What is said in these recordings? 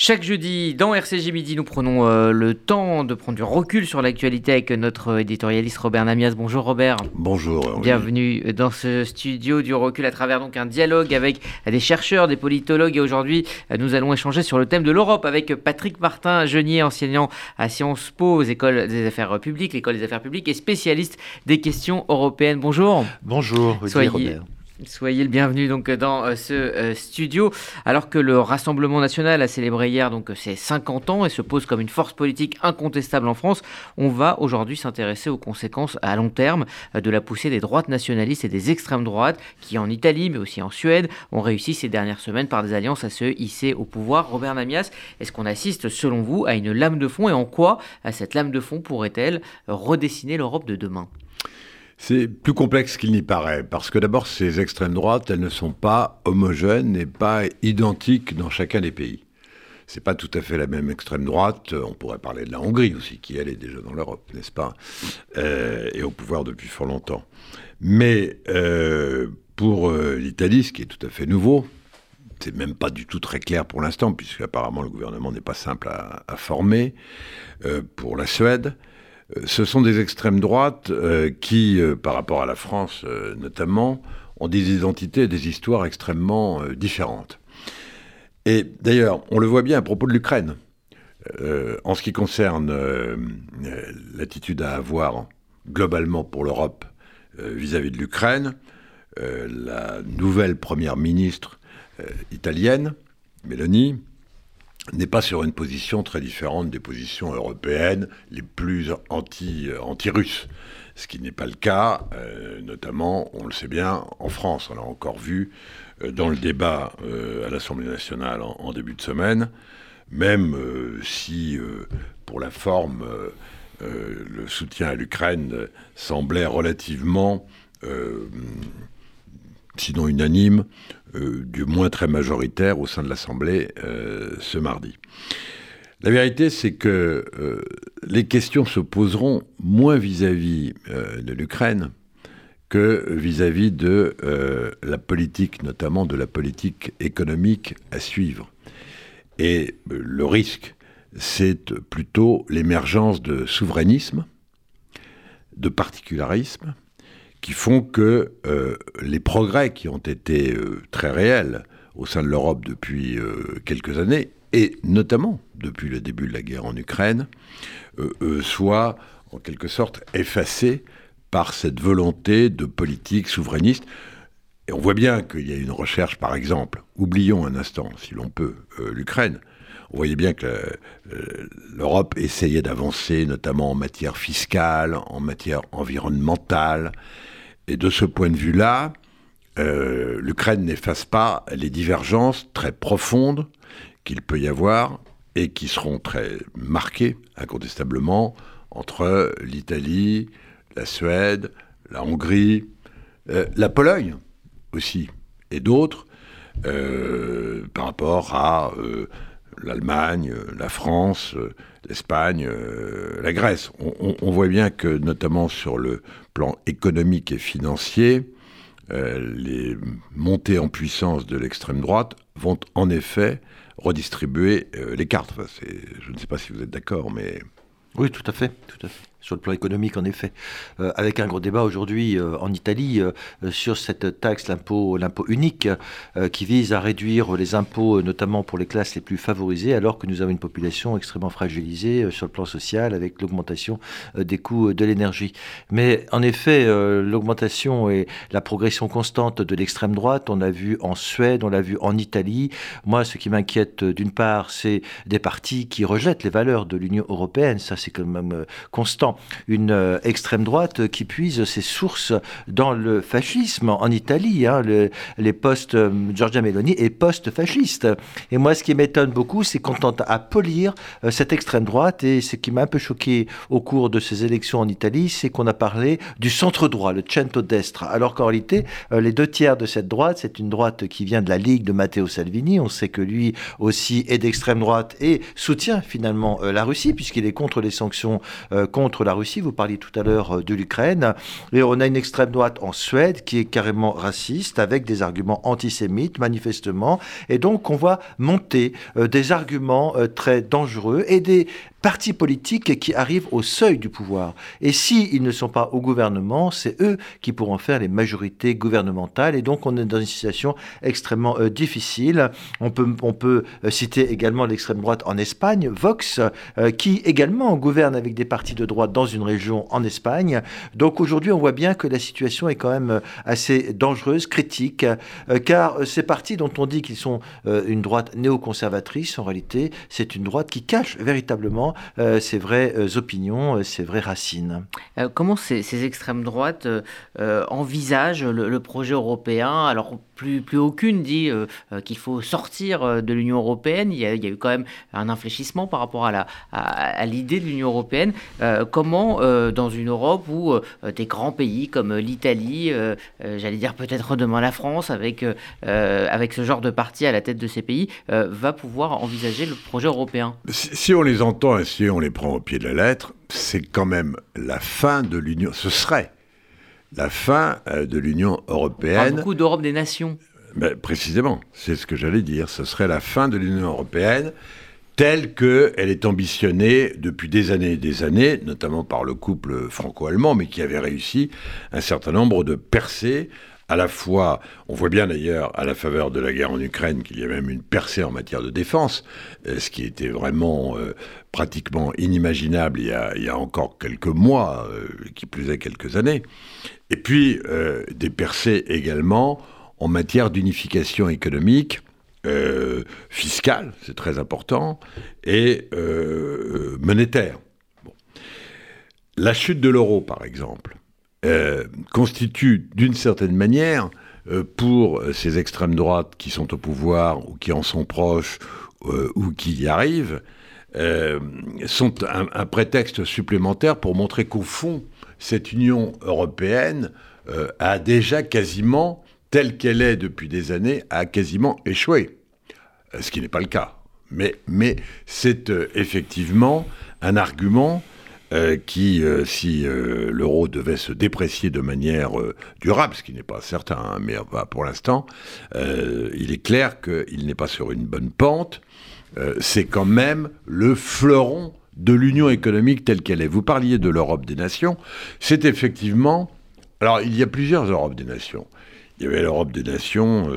Chaque jeudi, dans RCG Midi, nous prenons euh, le temps de prendre du recul sur l'actualité avec notre éditorialiste Robert Namias. Bonjour Robert. Bonjour. Bienvenue dans ce studio du recul à travers donc un dialogue avec des chercheurs, des politologues. Et aujourd'hui, nous allons échanger sur le thème de l'Europe avec Patrick Martin, genier, enseignant à Sciences Po aux écoles des affaires publiques, l'école des affaires publiques et spécialiste des questions européennes. Bonjour. Bonjour. Soyez, Robert. Soyez le bienvenu donc dans euh, ce euh, studio. Alors que le Rassemblement national a célébré hier donc ses 50 ans et se pose comme une force politique incontestable en France, on va aujourd'hui s'intéresser aux conséquences à long terme euh, de la poussée des droites nationalistes et des extrêmes droites qui en Italie mais aussi en Suède ont réussi ces dernières semaines par des alliances à se hisser au pouvoir. Robert Namias, est-ce qu'on assiste selon vous à une lame de fond et en quoi cette lame de fond pourrait-elle redessiner l'Europe de demain? C'est plus complexe qu'il n'y paraît, parce que d'abord, ces extrêmes droites, elles ne sont pas homogènes et pas identiques dans chacun des pays. C'est pas tout à fait la même extrême droite. On pourrait parler de la Hongrie aussi, qui elle est déjà dans l'Europe, n'est-ce pas, euh, et au pouvoir depuis fort longtemps. Mais euh, pour euh, l'Italie, ce qui est tout à fait nouveau, c'est même pas du tout très clair pour l'instant, puisque apparemment le gouvernement n'est pas simple à, former. pour la Suède, ce sont des extrêmes droites euh, qui, euh, par rapport à la France notamment, ont des identités et des histoires extrêmement différentes. Et d'ailleurs, on le voit bien à propos de l'Ukraine. en ce qui concerne l'attitude à avoir globalement pour l'Europe vis-à-vis de l'Ukraine, la nouvelle première ministre italienne, Mélanie, n'est pas sur une position très différente des positions européennes les plus anti, euh, anti-russes. Ce qui n'est pas le cas, euh, notamment, on le sait bien, en France. On l'a encore vu euh, dans le débat à l'Assemblée nationale en, début de semaine, même si, pour la forme, le soutien à l'Ukraine semblait relativement, sinon unanime, euh, du moins très majoritaire au sein de l'Assemblée euh, ce mardi. La vérité, c'est que euh, les questions se poseront moins vis-à-vis de l'Ukraine que vis-à-vis de la politique, notamment de la politique économique à suivre. Et le risque, c'est plutôt l'émergence de souverainisme, de particularisme, qui font que euh, les progrès qui ont été euh, très réels au sein de l'Europe depuis euh, quelques années, et notamment depuis le début de la guerre en Ukraine, soient en quelque sorte effacés par cette volonté de politique souverainiste. Et on voit bien qu'il y a une recherche, par exemple, oublions un instant, si l'on peut, l'Ukraine. On voyait bien que l'Europe essayait d'avancer, notamment en matière fiscale, en matière environnementale, et de ce point de vue-là, euh, l'Ukraine n'efface pas les divergences très profondes qu'il peut y avoir et qui seront très marquées, incontestablement, entre l'Italie, la Suède, la Hongrie, euh, la Pologne aussi, et d'autres, euh, par rapport à l'Allemagne, la France, l'Espagne, euh, la Grèce. On, voit bien que, notamment sur le plan économique et financier, euh, les montées en puissance de l'extrême droite vont en effet redistribuer euh, les cartes. je ne sais pas si vous êtes d'accord, mais... Oui, tout à fait, tout à fait sur le plan économique en effet, euh, avec un gros débat aujourd'hui euh, en Italie euh, sur cette taxe, l'impôt, l'impôt unique, qui vise à réduire les impôts, notamment pour les classes les plus favorisées, alors que nous avons une population extrêmement fragilisée sur le plan social, avec l'augmentation des coûts de l'énergie. Mais en effet, l'augmentation et la progression constante de l'extrême droite, on l'a vu en Suède, on l'a vu en Italie. Moi, ce qui m'inquiète d'une part, c'est des partis qui rejettent les valeurs de l'Union européenne, ça c'est quand même constant une euh, extrême droite qui puise ses sources dans le fascisme en Italie, hein, les postes euh, Giorgia Meloni et post-fascistes. Et moi, ce qui m'étonne beaucoup, c'est qu'on tente à polir euh, cette extrême droite. Et ce qui m'a un peu choqué au cours de ces élections en Italie, c'est qu'on a parlé du centre droit, le centro-destra, alors qu'en réalité, les deux tiers de cette droite, c'est une droite qui vient de la Ligue de Matteo Salvini. On sait que lui aussi est d'extrême droite et soutient finalement la Russie, puisqu'il est contre les sanctions contre la Russie. Vous parliez tout à l'heure de l'Ukraine. Et on a une extrême droite en Suède qui est carrément raciste, avec des arguments antisémites, manifestement. Et donc, on voit monter des arguments très dangereux et des partis politiques qui arrivent au seuil du pouvoir. Et s'ils ne sont pas au gouvernement, c'est eux qui pourront faire les majorités gouvernementales. Et donc on est dans une situation extrêmement euh, difficile. On peut, on peut euh, citer également l'extrême droite en Espagne, Vox, euh, qui également gouverne avec des partis de droite dans une région en Espagne. Donc aujourd'hui, on voit bien que la situation est quand même assez dangereuse, critique, car ces partis dont on dit qu'ils sont une droite néoconservatrice, en réalité, c'est une droite qui cache véritablement euh, ces vraies euh, opinions, ces euh, vraies racines. comment ces, extrêmes droites envisagent le, projet européen? Alors, plus, aucune dit qu'il faut sortir de l'Union européenne. Il y, a, eu quand même un infléchissement par rapport à, l'idée de l'Union européenne. comment, dans une Europe où des grands pays comme l'Italie, j'allais dire peut-être demain la France, avec, avec ce genre de parti à la tête de ces pays, va pouvoir envisager le projet européen? Si on les entend si on les prend au pied de la lettre, c'est quand même la fin de l'Union. Ce serait la fin euh, de l'Union européenne. beaucoup d'Europe des nations. Ben, précisément, c'est ce que j'allais dire. Ce serait la fin de l'Union européenne telle qu'elle est ambitionnée depuis des années et des années, notamment par le couple franco-allemand, mais qui avait réussi un certain nombre de percées à la fois, on voit bien d'ailleurs à la faveur de la guerre en Ukraine qu'il y a même une percée en matière de défense, euh, ce qui était vraiment euh, pratiquement inimaginable il y, a, encore quelques mois, euh, qui plus est quelques années. Et puis des percées également en matière d'unification économique, fiscale, c'est très important, et monétaire. La chute de l'euro, par exemple, euh, constitue d'une certaine manière, euh, pour ces extrêmes droites qui sont au pouvoir ou qui en sont proches euh, ou qui y arrivent, sont un, prétexte supplémentaire pour montrer qu'au fond, cette Union européenne a déjà quasiment, telle qu'elle est depuis des années, a quasiment échoué. Ce qui n'est pas le cas. Mais, mais c'est effectivement un argument euh, qui, euh, si euh, l'euro devait se déprécier de manière durable, ce qui n'est pas certain, hein, mais pour l'instant, il est clair qu'il n'est pas sur une bonne pente. c'est quand même le fleuron de l'union économique telle qu'elle est. Vous parliez de l'Europe des nations. C'est effectivement... Alors, il y a plusieurs Europes des nations. Il y avait l'Europe des nations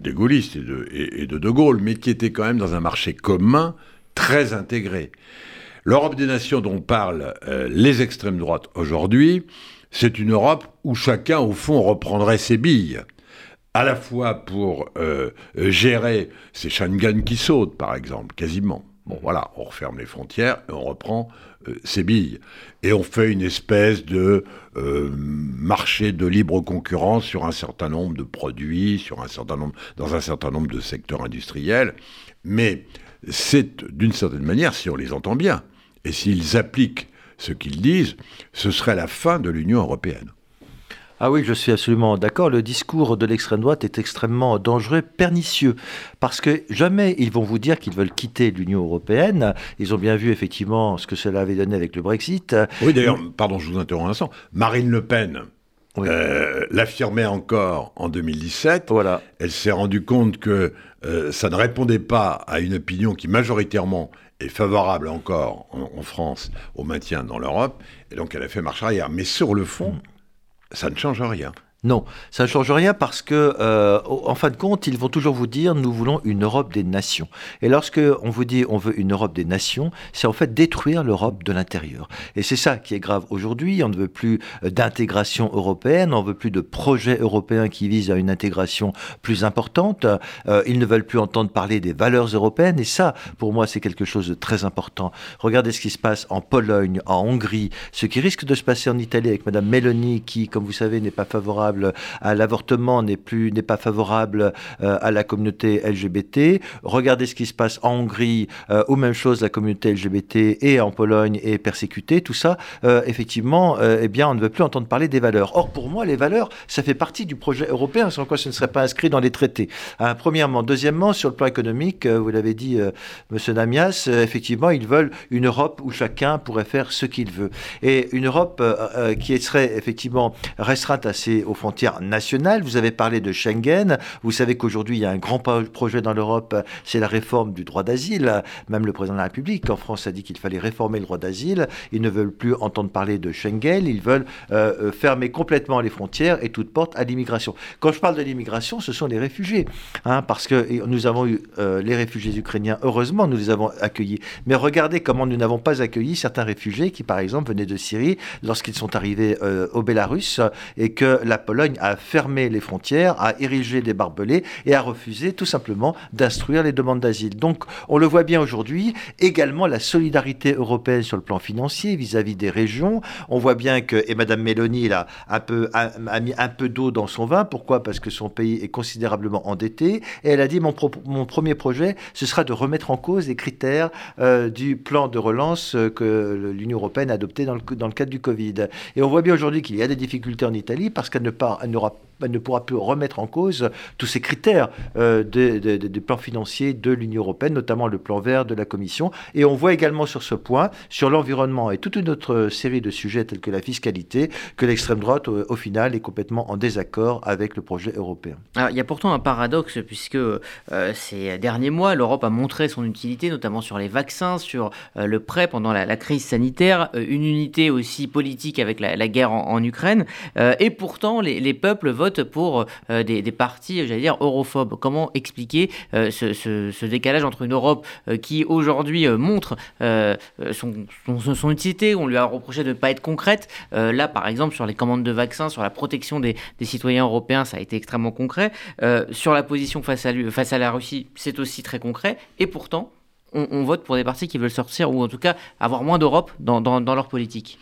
des gaullistes et de, et de De Gaulle, mais qui était quand même dans un marché commun très intégré. L'Europe des nations dont parlent euh, les extrêmes droites aujourd'hui, c'est une Europe où chacun, au fond, reprendrait ses billes à la fois pour euh, gérer ces Schengen qui sautent, par exemple, quasiment. Bon, voilà, on referme les frontières et on reprend euh, ses billes. Et on fait une espèce de marché de libre concurrence sur un certain nombre de produits, sur un certain nombre, dans un certain nombre de secteurs industriels. Mais c'est, d'une certaine manière, si on les entend bien, et s'ils appliquent ce qu'ils disent, ce serait la fin de l'Union européenne. Ah oui, je suis absolument d'accord. Le discours de l'extrême droite est extrêmement dangereux, pernicieux, parce que jamais ils vont vous dire qu'ils veulent quitter l'Union européenne. Ils ont bien vu effectivement ce que cela avait donné avec le Brexit. Oui, d'ailleurs, pardon, je vous interromps un instant. Marine Le Pen, euh, l'affirmait encore en 2017. Voilà. Elle s'est rendue compte que euh, ça ne répondait pas à une opinion qui majoritairement est favorable encore en, France au maintien dans l'Europe, et donc elle a fait marche arrière. Mais sur le fond, ça ne change rien. Non, ça ne change rien parce que, euh, en fin de compte, ils vont toujours vous dire nous voulons une Europe des nations. Et lorsque on vous dit on veut une Europe des nations, c'est en fait détruire l'Europe de l'intérieur. Et c'est ça qui est grave aujourd'hui. On ne veut plus euh, d'intégration européenne, on ne veut plus de projet européen qui vise à une intégration plus importante. Euh, ils ne veulent plus entendre parler des valeurs européennes. Et ça, pour moi, c'est quelque chose de très important. Regardez ce qui se passe en Pologne, en Hongrie, ce qui risque de se passer en Italie avec Madame Meloni, qui, comme vous savez, n'est pas favorable à l'avortement, n'est plus n'est pas favorable à la communauté LGBT. Regardez ce qui se passe en Hongrie, ou même chose, la communauté LGBT et en Pologne est persécutée. Tout ça, effectivement, eh bien, on ne veut plus entendre parler des valeurs. Or, pour moi, les valeurs, ça fait partie du projet européen, sans quoi ce ne serait pas inscrit dans les traités. Premièrement. Deuxièmement, sur le plan économique, vous l'avez dit, Monsieur Namias, effectivement, ils veulent une Europe où chacun pourrait faire ce qu'il veut. Et une Europe euh, euh, qui serait effectivement restreinte assez aux frontières nationales. Vous avez parlé de Schengen. Vous savez qu'aujourd'hui, il y a un grand projet dans l'Europe, c'est la réforme du droit d'asile. Même le président de la République en France a dit qu'il fallait réformer le droit d'asile. Ils ne veulent plus entendre parler de Schengen. Ils veulent euh, fermer complètement les frontières et toute porte à l'immigration. Quand je parle de l'immigration, ce sont les réfugiés. Hein, parce que nous avons eu les réfugiés ukrainiens, heureusement, nous les avons accueillis. Mais regardez comment nous n'avons pas accueilli certains réfugiés qui, par exemple, venaient de Syrie lorsqu'ils sont arrivés euh, au Bélarus et que la Pologne a fermé les frontières, a érigé des barbelés et a refusé tout simplement d'instruire les demandes d'asile. Donc, on le voit bien aujourd'hui, également la solidarité européenne sur le plan financier vis-à-vis des régions. On voit bien que, et Madame Mélanie là, un peu, a, mis un peu d'eau dans son vin. Pourquoi? Parce que son pays est considérablement endetté. Et elle a dit, mon, mon premier projet, ce sera de remettre en cause les critères euh, du plan de relance euh, que l'Union européenne a adopté dans le, dans le cadre du Covid. Et on voit bien aujourd'hui qu'il y a des difficultés en Italie parce qu'elle ne, pas, elle n'aura ne pourra plus remettre en cause tous ces critères euh, de, plans financiers de l'Union européenne, notamment le plan vert de la Commission. Et on voit également sur ce point, sur l'environnement et toute une autre série de sujets tels que la fiscalité, que l'extrême droite, au, final, est complètement en désaccord avec le projet européen. Alors, il y a pourtant un paradoxe, puisque ces derniers mois, l'Europe a montré son utilité, notamment sur les vaccins, sur euh, le prêt pendant la, crise sanitaire, euh, une unité aussi politique avec la, guerre en, Ukraine, euh, et pourtant les, peuples pour des, partis, j'allais dire, europhobes. Comment expliquer ce, décalage entre une Europe qui aujourd'hui montre son, son, utilité, on lui a reproché de ne pas être concrète, là par exemple sur les commandes de vaccins, sur la protection des, citoyens européens, ça a été extrêmement concret, sur la position face à, face à la Russie, c'est aussi très concret, et pourtant, on, vote pour des partis qui veulent sortir, ou en tout cas avoir moins d'Europe dans, leur politique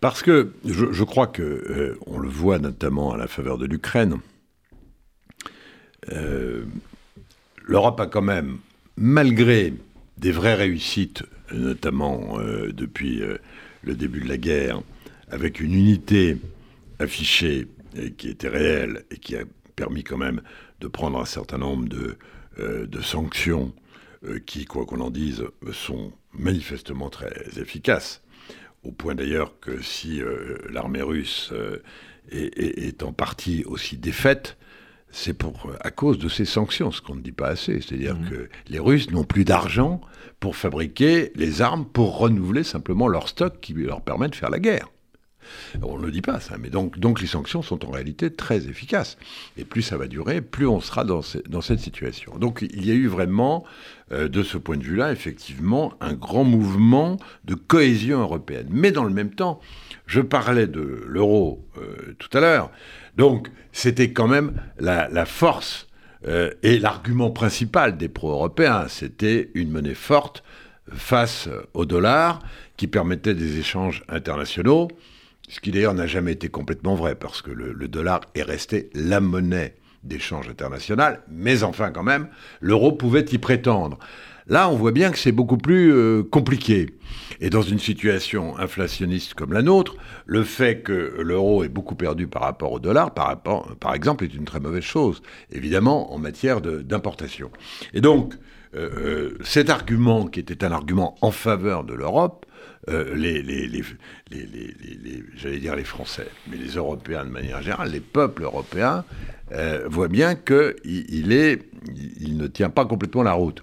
Parce que je, crois que, euh, on le voit notamment à la faveur de l'Ukraine, euh, l'Europe a quand même, malgré des vraies réussites, notamment euh, depuis le début de la guerre, avec une unité affichée et qui était réelle et qui a permis quand même de prendre un certain nombre de, sanctions qui, quoi qu'on en dise, sont manifestement très efficaces. Au point d'ailleurs que si euh, l'armée russe euh, est, en partie aussi défaite, c'est pour à cause de ces sanctions, ce qu'on ne dit pas assez. C'est-à-dire mmh. que les Russes n'ont plus d'argent pour fabriquer les armes pour renouveler simplement leur stock qui leur permet de faire la guerre. On ne dit pas, ça, mais donc, donc les sanctions sont en réalité très efficaces. Et plus ça va durer, plus on sera dans, dans cette situation. Donc il y a eu vraiment, euh, de ce point de vue-là, effectivement, un grand mouvement de cohésion européenne. Mais dans le même temps, je parlais de l'euro euh, tout à l'heure, donc c'était quand même la, force euh, et l'argument principal des pro-européens, c'était une monnaie forte face au dollar qui permettait des échanges internationaux. Ce qui d'ailleurs n'a jamais été complètement vrai, parce que le, dollar est resté la monnaie d'échange international, mais enfin quand même, l'euro pouvait y prétendre. Là, on voit bien que c'est beaucoup plus euh, compliqué. Et dans une situation inflationniste comme la nôtre, le fait que l'euro ait beaucoup perdu par rapport au dollar, par, par exemple, est une très mauvaise chose, évidemment, en matière d'importation. Et donc, euh, euh, cet argument, qui était un argument en faveur de l'Europe, euh, les, j'allais dire les Français, mais les Européens de manière générale, les peuples européens, voient bien qu'il il ne tient pas complètement la route.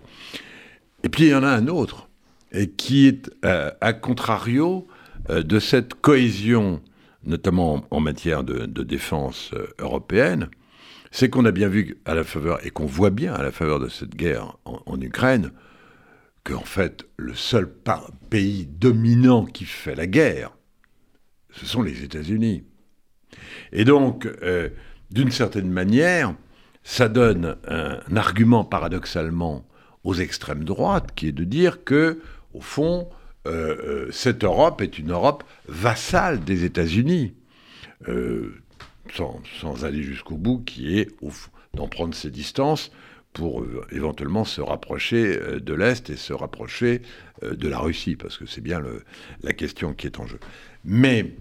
Et puis il y en a un autre, et qui est à contrario de cette cohésion, notamment en matière de, défense européenne, c'est qu'on a bien vu à la faveur, et qu'on voit bien à la faveur de cette guerre en Ukraine, qu'en fait, le seul pays dominant qui fait la guerre, ce sont les États-Unis. Et donc, euh, d'une certaine manière, ça donne un, argument paradoxalement aux extrêmes droites, qui est de dire que, au fond, euh, euh, cette Europe est une Europe vassale des États-Unis. Sans, aller jusqu'au bout, qui est d'en prendre ses distances pour euh, éventuellement se rapprocher euh, de l'Est et se rapprocher euh, de la Russie, parce que c'est bien la question qui est en jeu. Mais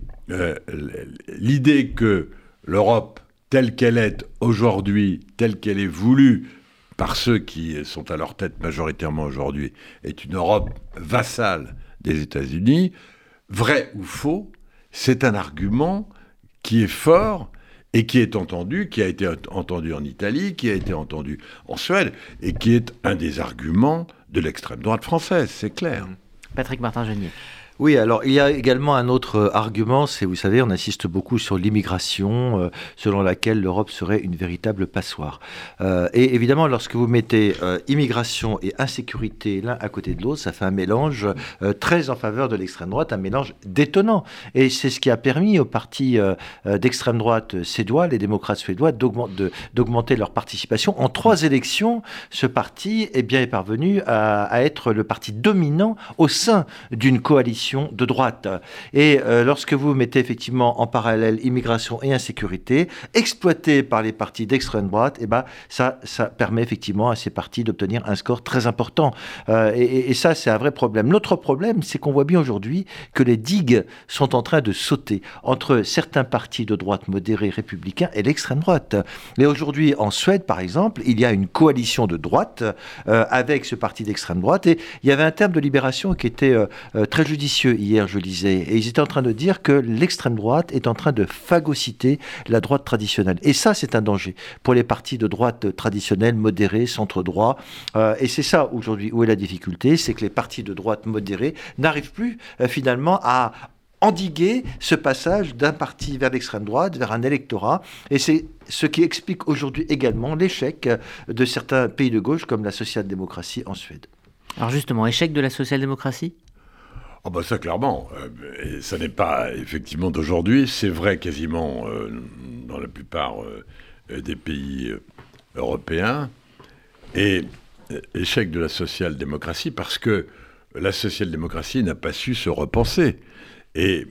l'idée que l'Europe, telle qu'elle est aujourd'hui, telle qu'elle est voulue par ceux qui sont à leur tête majoritairement aujourd'hui, est une Europe vassale des États-Unis, vrai ou faux, c'est un argument qui est fort et qui est entendu, qui a été entendu en Italie, qui a été entendu en Suède, et qui est un des arguments de l'extrême droite française, c'est clair. Patrick Martin-Genier. Oui, alors il y a également un autre euh, argument, c'est, vous savez, on insiste beaucoup sur l'immigration, euh, selon laquelle l'Europe serait une véritable passoire. Euh, et évidemment, lorsque vous mettez immigration et insécurité l'un à côté de l'autre, ça fait un mélange très en faveur de l'extrême droite, un mélange détonnant. Et c'est ce qui a permis aux partis d'extrême droite suédois, les démocrates suédois, d'augmenter leur participation. En trois élections, ce parti eh bien, est parvenu à être le parti dominant au sein d'une coalition de droite. Et euh, lorsque vous mettez effectivement en parallèle immigration et insécurité, exploité par les partis d'extrême droite, eh ben, ça, ça permet effectivement à ces partis d'obtenir un score très important. Euh, et, ça, c'est un vrai problème. L'autre problème, c'est qu'on voit bien aujourd'hui que les digues sont en train de sauter entre certains partis de droite modérés républicains et l'extrême droite. Et aujourd'hui, en Suède, par exemple, il y a une coalition de droite euh, avec ce parti d'extrême droite. Et il y avait un terme de libération qui était très hier, je lisais, et ils étaient en train de dire que l'extrême droite est en train de phagocyter la droite traditionnelle. Et ça, c'est un danger pour les partis de droite traditionnels, modérés, centre-droit. Euh, et c'est ça, aujourd'hui, où est la difficulté, c'est que les partis de droite modérés n'arrivent plus, euh, finalement, à endiguer ce passage d'un parti vers l'extrême droite, vers un électorat. Et c'est ce qui explique aujourd'hui également l'échec de certains pays de gauche, comme la social-démocratie en Suède. Alors justement, échec de la social-démocratie? Oh bah ça clairement, euh, et ça n'est pas effectivement d'aujourd'hui, c'est vrai quasiment euh, dans la plupart euh, des pays européens, et échec de la social-démocratie parce que la social-démocratie n'a pas su se repenser. Et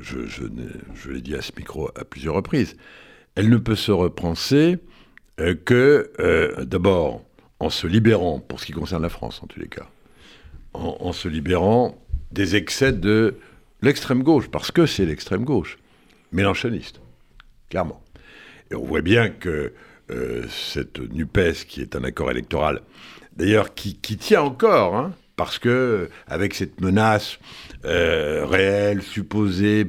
je, je l'ai dit à ce micro à plusieurs reprises, elle ne peut se repenser que d'abord en se libérant, pour ce qui concerne la France en tous les cas, en se libérant des excès de l'extrême gauche, parce que c'est l'extrême gauche, mélanchoniste, clairement. Et on voit bien que euh, cette NUPES, qui est un accord électoral, d'ailleurs qui, tient encore, hein, parce que avec cette menace euh, réelle, supposée,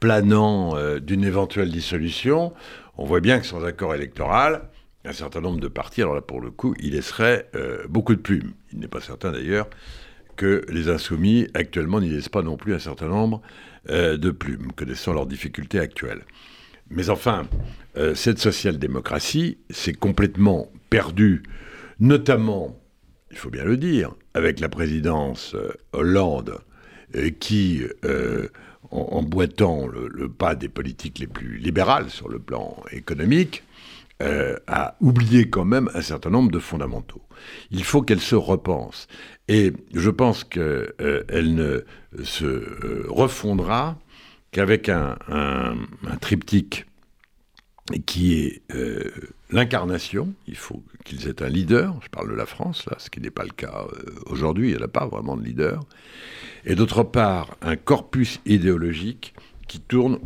planant euh, d'une éventuelle dissolution, on voit bien que sans accord électoral, un certain nombre de partis, alors là pour le coup, il laisserait beaucoup de plumes. Il n'est pas certain d'ailleurs que les insoumis actuellement n'y laissent pas non plus un certain nombre euh, de plumes, connaissant leurs difficultés actuelles. Mais enfin, euh, cette social-démocratie s'est complètement perdue, notamment, il faut bien le dire, avec la présidence euh, Hollande, qui, en, boitant le, pas des politiques les plus libérales sur le plan économique, a oublié quand même un certain nombre de fondamentaux. Il faut qu'elle se repense. Et je pense qu'elle euh, ne se euh, refondra qu'avec un, triptyque qui est euh, l'incarnation. Il faut qu'ils aient un leader. Je parle de la France, là, ce qui n'est pas le cas aujourd'hui. Elle n'a pas vraiment de leader. Et d'autre part, un corpus idéologique qui tourne,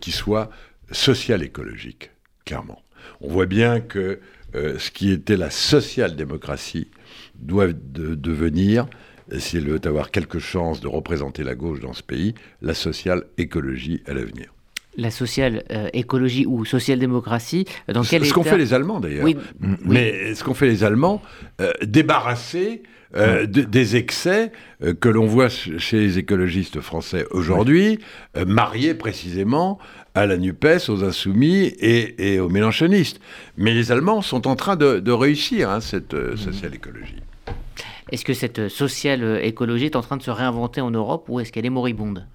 qui soit social-écologique, clairement. On voit bien que ce qui était la social-démocratie doit devenir, si elle veut avoir quelque chance de représenter la gauche dans ce pays, la social-écologie à l'avenir la social euh, écologie ou social-démocratie dans quel Ce qu'ont fait les Allemands d'ailleurs. Mais ce qu'ont fait les Allemands, euh, débarrasser euh, des excès que l'on voit chez les écologistes français aujourd'hui, mariés précisément à la NUPES, aux insoumis et, aux mélanchonistes. Mais les Allemands sont en train de, réussir hein, cette social-écologie. Est-ce que cette social-écologie est en train de se réinventer en Europe ou est-ce qu'elle est moribonde?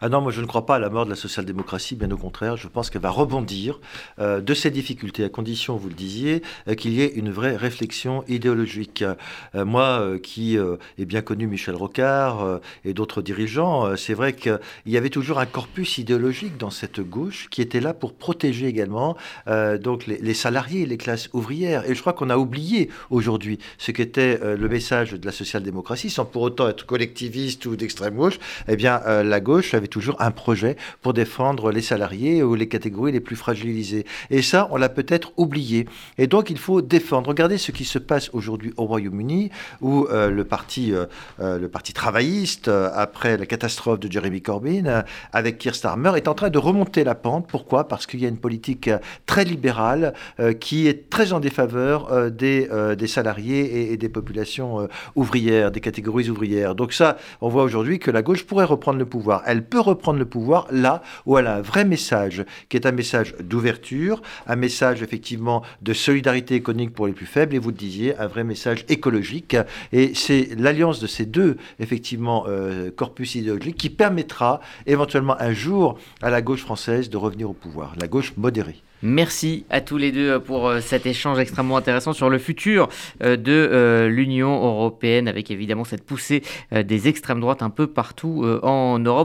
Ah non, moi je ne crois pas à la mort de la social-démocratie, bien au contraire, je pense qu'elle va rebondir euh, de ces difficultés, à condition, vous le disiez, euh, qu'il y ait une vraie réflexion idéologique. Euh, moi, qui ai bien connu Michel Rocard et d'autres dirigeants, c'est vrai qu'il y avait toujours un corpus idéologique dans cette gauche qui était là pour protéger également donc les, les, salariés, les classes ouvrières. Et je crois qu'on a oublié aujourd'hui ce qu'était le message de la social-démocratie, sans pour autant être collectiviste ou d'extrême gauche. Eh bien, la gauche avait toujours un projet pour défendre les salariés ou les catégories les plus fragilisées. Et ça, on l'a peut-être oublié. Et donc, il faut défendre. Regardez ce qui se passe aujourd'hui au Royaume-Uni, où euh, le, parti, euh, euh, le parti travailliste, après la catastrophe de Jeremy Corbyn, avec Keir Starmer, est en train de remonter la pente. Pourquoi? Parce qu'il y a une politique très libérale qui est très en défaveur des, des salariés et des populations ouvrières, des catégories ouvrières. Donc ça, on voit aujourd'hui que la gauche pourrait reprendre le pouvoir. Elle peut reprendre le pouvoir là où elle a un vrai message, qui est un message d'ouverture, un message effectivement de solidarité économique pour les plus faibles, et vous le disiez, un vrai message écologique. Et c'est l'alliance de ces deux, effectivement, euh, corpus idéologiques qui permettra éventuellement un jour à la gauche française de revenir au pouvoir, la gauche modérée. Merci à tous les deux pour euh, cet échange extrêmement intéressant sur le futur euh, de l'Union européenne, avec évidemment cette poussée des extrêmes droites un peu partout en Europe.